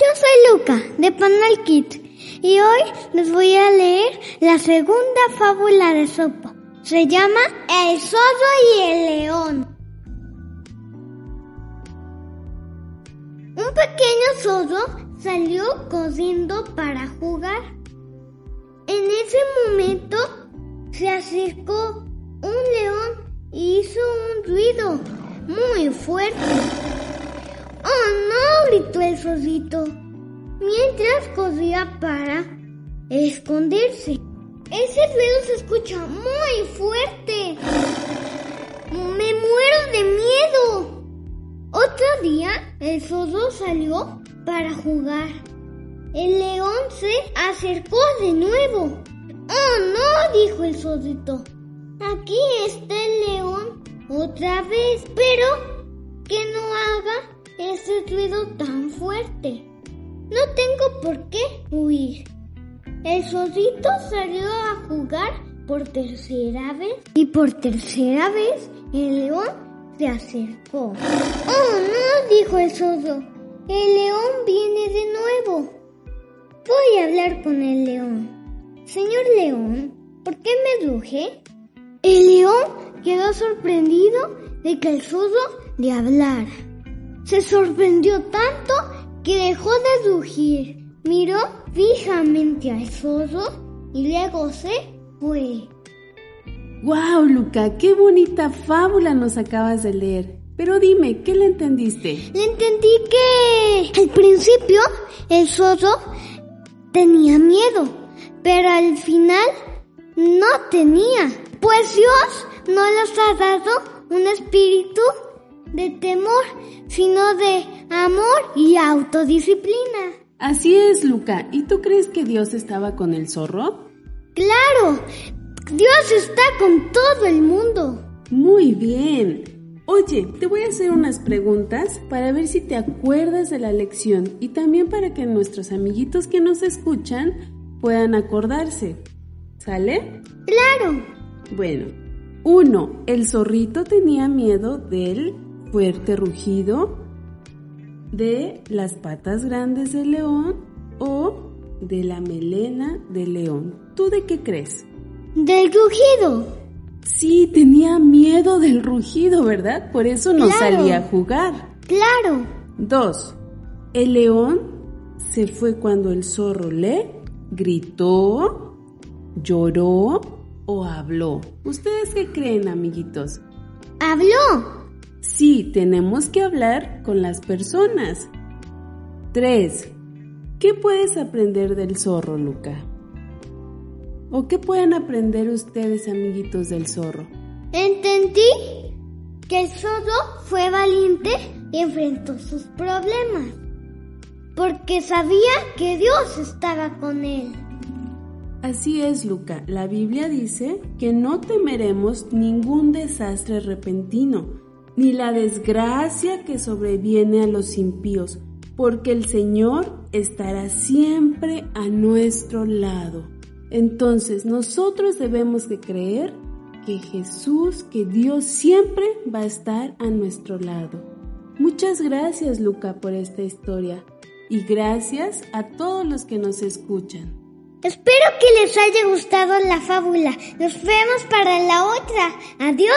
Yo soy Luca de Panel Kit y hoy les voy a leer la segunda fábula de Sopo. Se llama El zorro y el león. Un pequeño zorro salió corriendo para jugar. En ese momento se acercó un león y hizo un ruido muy fuerte. Gritó el zorrito mientras corría para esconderse. Ese ruido se escucha muy fuerte. Me muero de miedo. Otro día el zorro salió para jugar. El león se acercó de nuevo. ¡Oh no! dijo el zorrito. Aquí está el león otra vez, pero que no haga ese ruido tan fuerte. No tengo por qué huir. El zorrito salió a jugar por tercera vez y por tercera vez el león se acercó. ¡Oh, no! dijo el zorro. El león viene de nuevo. Voy a hablar con el león. Señor león, ¿por qué me ruje? El león quedó sorprendido de que el zorro le hablara. Se sorprendió tanto que dejó de rugir. Miró fijamente al zorro y luego se fue. ¡Guau, Luca! ¡Qué bonita fábula nos acabas de leer! Pero dime, ¿qué le entendiste? Le entendí que al principio el zorro tenía miedo, pero al final no tenía, pues Dios no les ha dado un espíritu de temor, sino de amor y autodisciplina. Así es, Luca. ¿Y tú crees que Dios estaba con el zorro? Claro, Dios está con todo el mundo. Muy bien. Oye, te voy a hacer unas preguntas para ver si te acuerdas de la lección y también para que nuestros amiguitos que nos escuchan puedan acordarse. ¿Sale? Claro. Bueno, uno, el zorrito tenía miedo del fuerte rugido, de las patas grandes del león o de la melena del león. ¿Tú de qué crees? Del rugido. Sí, tenía miedo del rugido, ¿verdad? Por eso no salía a jugar. Claro. Dos, el león se fue cuando el zorro le gritó, lloró o habló. ¿Ustedes qué creen, amiguitos? Habló. Sí, tenemos que hablar con las personas. 3. ¿Qué puedes aprender del zorro, Luca? ¿O qué pueden aprender ustedes, amiguitos del zorro? Entendí que el zorro fue valiente y enfrentó sus problemas, porque sabía que Dios estaba con él. Así es, Luca. La Biblia dice que no temeremos ningún desastre repentino, ni la desgracia que sobreviene a los impíos, porque el Señor estará siempre a nuestro lado. Entonces nosotros debemos de creer que Jesús, que Dios siempre va a estar a nuestro lado. Muchas gracias Luca por esta historia y gracias a todos los que nos escuchan. Espero que les haya gustado la fábula. Nos vemos para la otra. Adiós.